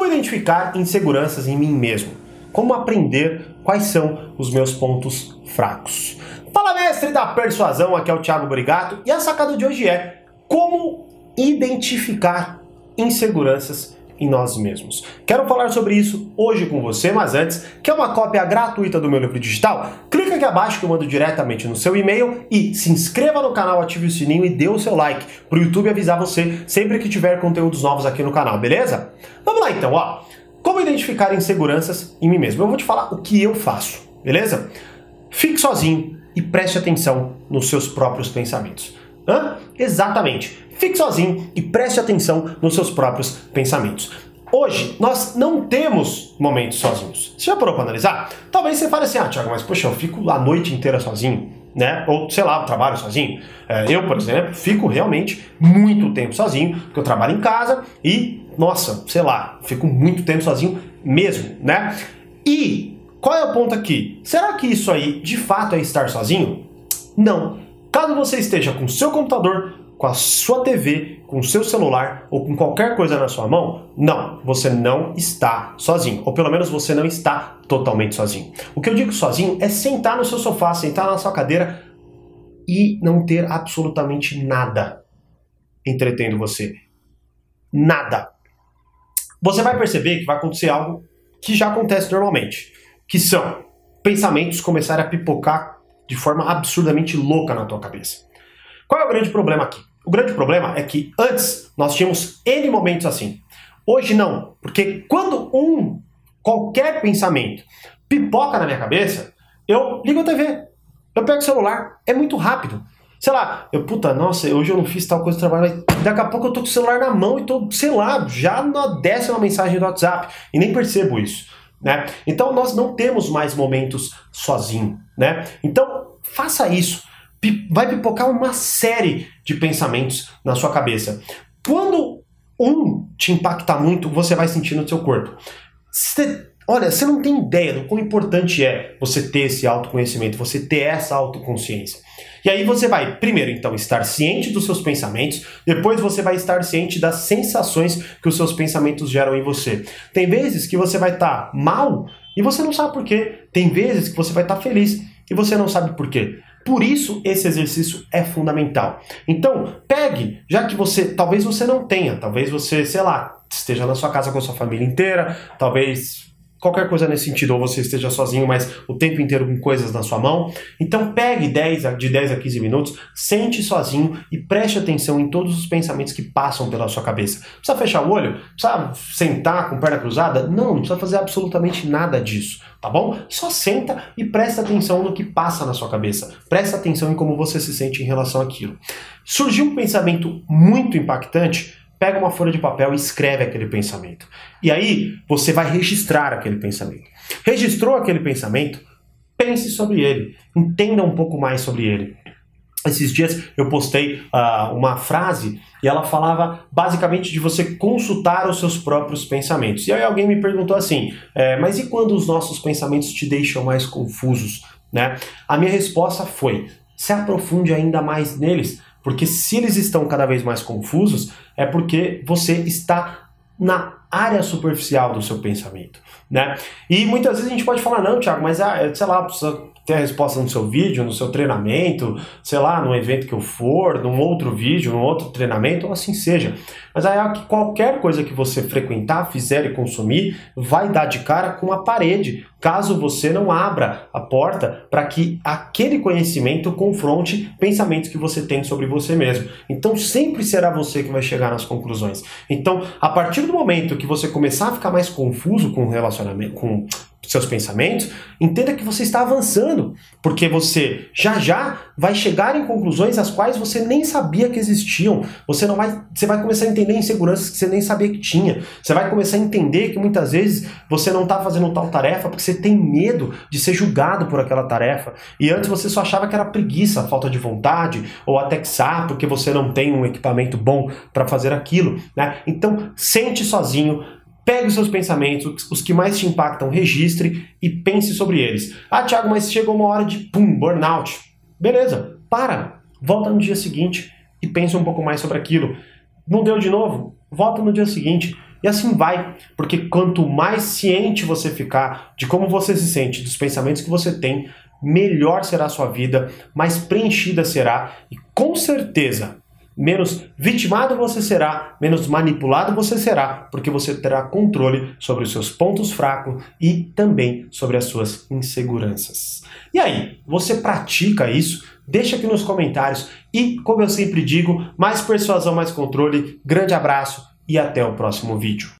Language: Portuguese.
Como identificar inseguranças em mim mesmo? Como aprender quais são os meus pontos fracos? Fala, mestre da persuasão, aqui é o Thiago Brigato e a sacada de hoje é como identificar inseguranças em nós mesmos. Quero falar sobre isso hoje com você, mas antes, quer uma cópia gratuita do meu livro digital? Aqui abaixo que eu mando diretamente no seu e-mail e se inscreva no canal, ative o sininho e dê o seu like para o YouTube avisar você sempre que tiver conteúdos novos aqui no canal, beleza? Vamos lá então, ó. Como identificar inseguranças em mim mesmo? Eu vou te falar o que eu faço, beleza? Fique sozinho e preste atenção nos seus próprios pensamentos. Hã? Exatamente. Fique sozinho e preste atenção nos seus próprios pensamentos. Hoje, nós não temos momentos sozinhos. Você já parou para analisar? Talvez você fale assim, ah, Thiago, mas poxa, eu fico a noite inteira sozinho, né? Ou, sei lá, eu trabalho sozinho. É, eu, por exemplo, fico realmente muito tempo sozinho, porque eu trabalho em casa e, nossa, sei lá, fico muito tempo sozinho mesmo, né? E qual é o ponto aqui? Será que isso aí, de fato, é estar sozinho? Não. Caso você esteja com seu computador, com a sua TV, com o seu celular ou com qualquer coisa na sua mão, não, você não está sozinho. Ou pelo menos você não está totalmente sozinho. O que eu digo sozinho é sentar no seu sofá, sentar na sua cadeira e não ter absolutamente nada entretendo você. Nada. Você vai perceber que vai acontecer algo que já acontece normalmente, que são pensamentos começarem a pipocar de forma absurdamente louca na tua cabeça. Qual é o grande problema aqui? O grande problema é que antes nós tínhamos N momentos assim. Hoje não, porque quando um qualquer pensamento pipoca na minha cabeça, eu ligo a TV, eu pego o celular, é muito rápido. Sei lá, eu, puta, nossa, hoje eu não fiz tal coisa do trabalho, mas daqui a pouco eu tô com o celular na mão e tô, sei lá, já na décima mensagem do WhatsApp e nem percebo isso, né? Então nós não temos mais momentos sozinho, né? Então faça isso vai pipocar uma série de pensamentos na sua cabeça. Quando um te impacta muito, você vai sentir no seu corpo. Você, olha, você não tem ideia do quão importante é você ter esse autoconhecimento, você ter essa autoconsciência. E aí você vai, primeiro, então, estar ciente dos seus pensamentos, depois você vai estar ciente das sensações que os seus pensamentos geram em você. Tem vezes que você vai estar tá mal e você não sabe por quê. Tem vezes que você vai estar tá feliz e você não sabe por quê. Por isso esse exercício é fundamental. Então, pegue, já que você, talvez você não tenha, talvez você, sei lá, esteja na sua casa com sua família inteira, talvez qualquer coisa nesse sentido, ou você esteja sozinho, mas o tempo inteiro com coisas na sua mão. Então pegue 10 de 10 a 15 minutos, sente sozinho e preste atenção em todos os pensamentos que passam pela sua cabeça. Precisa fechar o olho? Precisa sentar com perna cruzada? Não, não precisa fazer absolutamente nada disso, tá bom? Só senta e presta atenção no que passa na sua cabeça. Presta atenção em como você se sente em relação àquilo. Surgiu um pensamento muito impactante, pega uma folha de papel e escreve aquele pensamento. E aí você vai registrar aquele pensamento. Registrou aquele pensamento, pense sobre ele, entenda um pouco mais sobre ele. Esses dias eu postei uh, uma frase e ela falava basicamente de você consultar os seus próprios pensamentos. E aí alguém me perguntou assim: é, mas e quando os nossos pensamentos te deixam mais confusos? Né? A minha resposta foi: se aprofunde ainda mais neles, porque se eles estão cada vez mais confusos, é porque você está na área superficial do seu pensamento, né? E muitas vezes a gente pode falar, não, Thiago, mas ah, sei lá, precisa ter a resposta no seu vídeo, no seu treinamento, sei lá, no evento que eu for, num outro vídeo, num outro treinamento, ou assim seja. Mas aí é qualquer coisa que você frequentar, fizer e consumir, vai dar de cara com a parede, caso você não abra a porta para que aquele conhecimento confronte pensamentos que você tem sobre você mesmo. Então sempre será você que vai chegar nas conclusões. Então, a partir do momento que você começar a ficar mais confuso com o relacionamento, com seus pensamentos, entenda que você está avançando, porque você já já vai chegar em conclusões as quais você nem sabia que existiam. Você não vai, você vai começar a entender inseguranças que você nem sabia que tinha. Você vai começar a entender que muitas vezes você não está fazendo tal tarefa porque você tem medo de ser julgado por aquela tarefa. E antes você só achava que era preguiça, falta de vontade, ou até que sabe porque você não tem um equipamento bom para fazer aquilo, né? Então, sente sozinho, Pegue os seus pensamentos, os que mais te impactam, registre e pense sobre eles. Ah, Thiago, mas chegou uma hora de pum, burnout. Beleza, para, volta no dia seguinte e pensa um pouco mais sobre aquilo. Não deu de novo? Volta no dia seguinte. E assim vai, porque quanto mais ciente você ficar de como você se sente, dos pensamentos que você tem, melhor será a sua vida, mais preenchida será e com certeza menos vitimado você será, menos manipulado você será, porque você terá controle sobre os seus pontos fracos e também sobre as suas inseguranças. E aí, você pratica isso? Deixa aqui nos comentários e, como eu sempre digo, mais persuasão, mais controle. Grande abraço e até o próximo vídeo.